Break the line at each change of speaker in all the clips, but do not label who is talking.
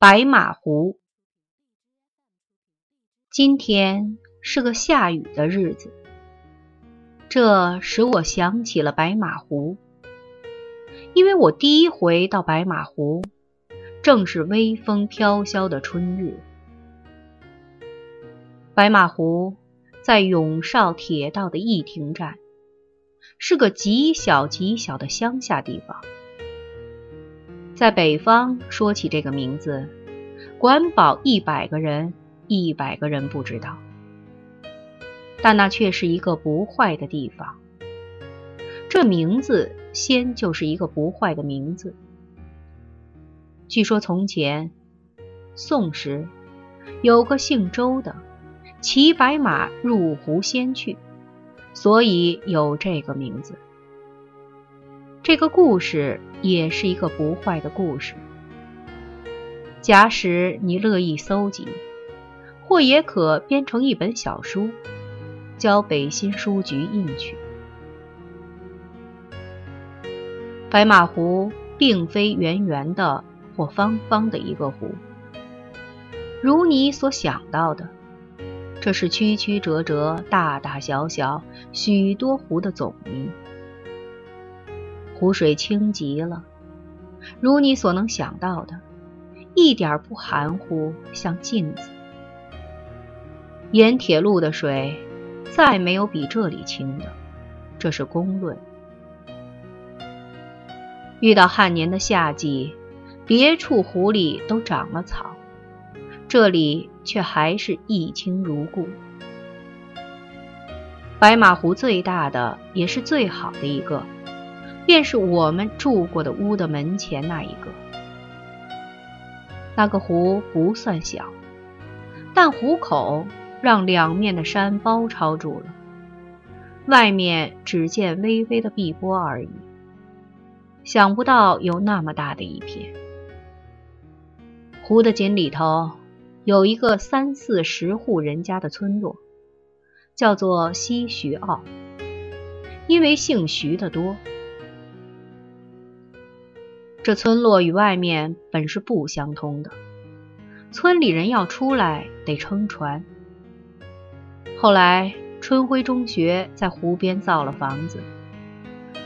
白马湖。今天是个下雨的日子，这使我想起了白马湖。因为我第一回到白马湖，正是微风飘萧的春日。白马湖在永绍铁道的义亭站，是个极小极小的乡下地方。在北方说起这个名字，管保一百个人，一百个人不知道。但那却是一个不坏的地方。这名字先就是一个不坏的名字。据说从前宋时有个姓周的，骑白马入湖仙去，所以有这个名字。这个故事也是一个不坏的故事。假使你乐意搜集，或也可编成一本小书，交北新书局印去。白马湖并非圆圆的或方方的一个湖，如你所想到的，这是曲曲折折、大大小小许多湖的总名。湖水清极了，如你所能想到的，一点不含糊，像镜子。沿铁路的水，再没有比这里清的，这是公论。遇到旱年的夏季，别处湖里都长了草，这里却还是一清如故。白马湖最大的，也是最好的一个。便是我们住过的屋的门前那一个，那个湖不算小，但湖口让两面的山包抄住了，外面只见微微的碧波而已。想不到有那么大的一片。湖的井里头有一个三四十户人家的村落，叫做西徐坳，因为姓徐的多。这村落与外面本是不相通的，村里人要出来得撑船。后来春晖中学在湖边造了房子，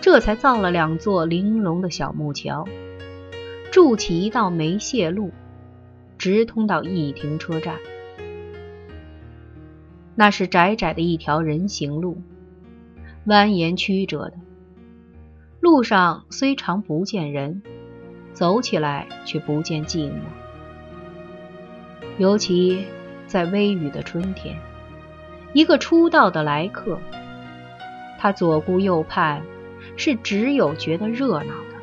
这才造了两座玲珑的小木桥，筑起一道煤屑路，直通到义亭车站。那是窄窄的一条人行路，蜿蜒曲折的，路上虽常不见人。走起来却不见寂寞，尤其在微雨的春天，一个初到的来客，他左顾右盼，是只有觉得热闹的。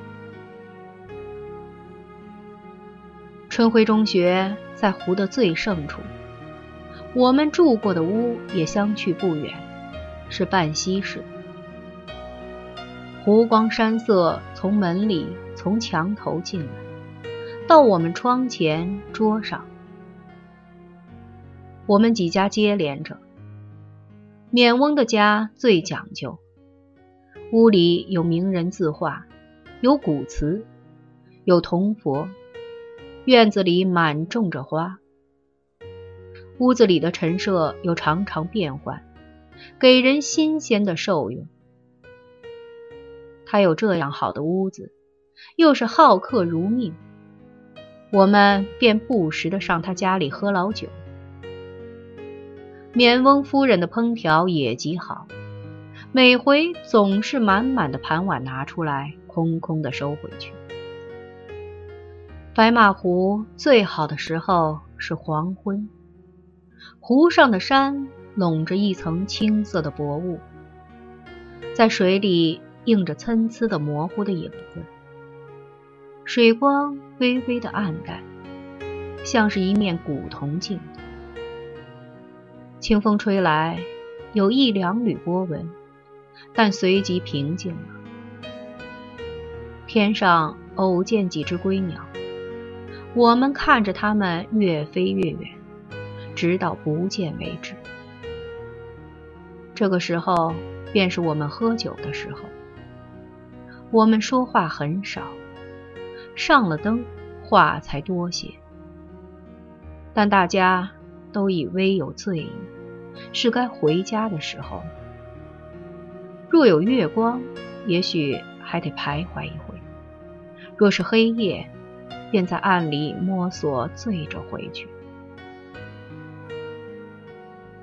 春晖中学在湖的最盛处，我们住过的屋也相去不远，是半西式。湖光山色从门里。从墙头进来，到我们窗前桌上，我们几家接连着。免翁的家最讲究，屋里有名人字画，有古瓷，有铜佛，院子里满种着花。屋子里的陈设又常常变换，给人新鲜的受用。他有这样好的屋子。又是好客如命，我们便不时的上他家里喝老酒。缅翁夫人的烹调也极好，每回总是满满的盘碗拿出来，空空的收回去。白马湖最好的时候是黄昏，湖上的山笼着一层青色的薄雾，在水里映着参差的模糊的影子。水光微微的暗淡，像是一面古铜镜。清风吹来，有一两缕波纹，但随即平静了。天上偶见几只归鸟，我们看着它们越飞越远，直到不见为止。这个时候，便是我们喝酒的时候。我们说话很少。上了灯，话才多些。但大家都已微有醉意，是该回家的时候。若有月光，也许还得徘徊一回；若是黑夜，便在暗里摸索醉着回去。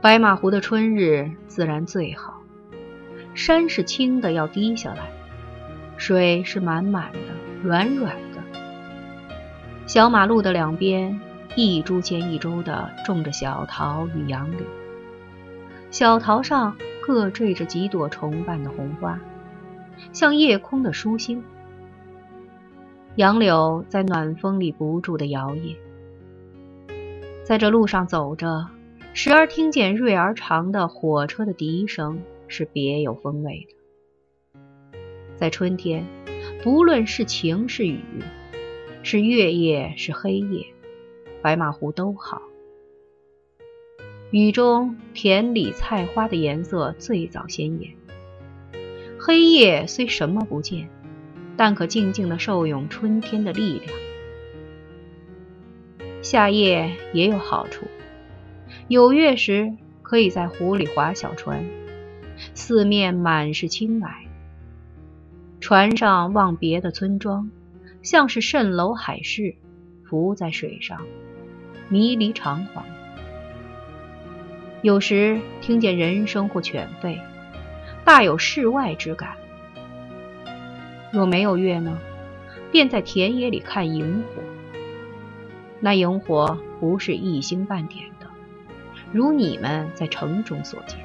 白马湖的春日自然最好，山是青的要滴下来，水是满满的、软软。小马路的两边，一株接一株的种着小桃与杨柳，小桃上各缀着几朵重瓣的红花，像夜空的疏星。杨柳在暖风里不住的摇曳，在这路上走着。时而听见锐而长的火车的笛声，是别有风味的。在春天，不论是晴是雨，是月夜是黑夜，白马湖都好。雨中田里菜花的颜色最早鲜艳。黑夜虽什么不见，但可静静的受用春天的力量。夏夜也有好处。有月时，可以在湖里划小船，四面满是青霭。船上望别的村庄，像是蜃楼海市，浮在水上，迷离长惶。有时听见人声或犬吠，大有世外之感。若没有月呢，便在田野里看萤火。那萤火不是一星半点的。如你们在城中所见，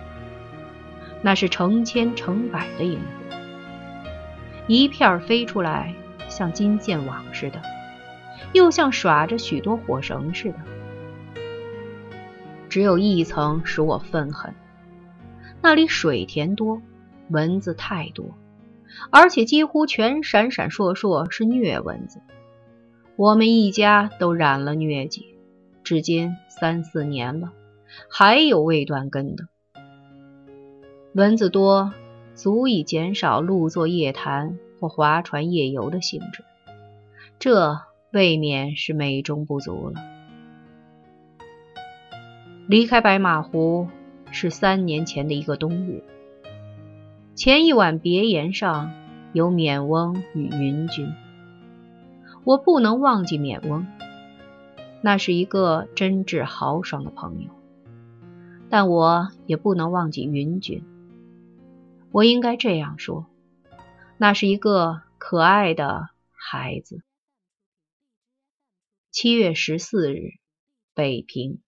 那是成千成百的萤火，一片飞出来，像金线网似的，又像耍着许多火绳似的。只有一层使我愤恨，那里水田多，蚊子太多，而且几乎全闪闪烁烁是疟蚊子。我们一家都染了疟疾，至今三四年了。还有未断根的蚊子多，足以减少路坐夜谈或划船夜游的兴致，这未免是美中不足了。离开白马湖是三年前的一个冬日，前一晚别岩上有缅翁与云君，我不能忘记缅翁，那是一个真挚豪爽的朋友。但我也不能忘记云君。我应该这样说，那是一个可爱的孩子。七月十四日，北平。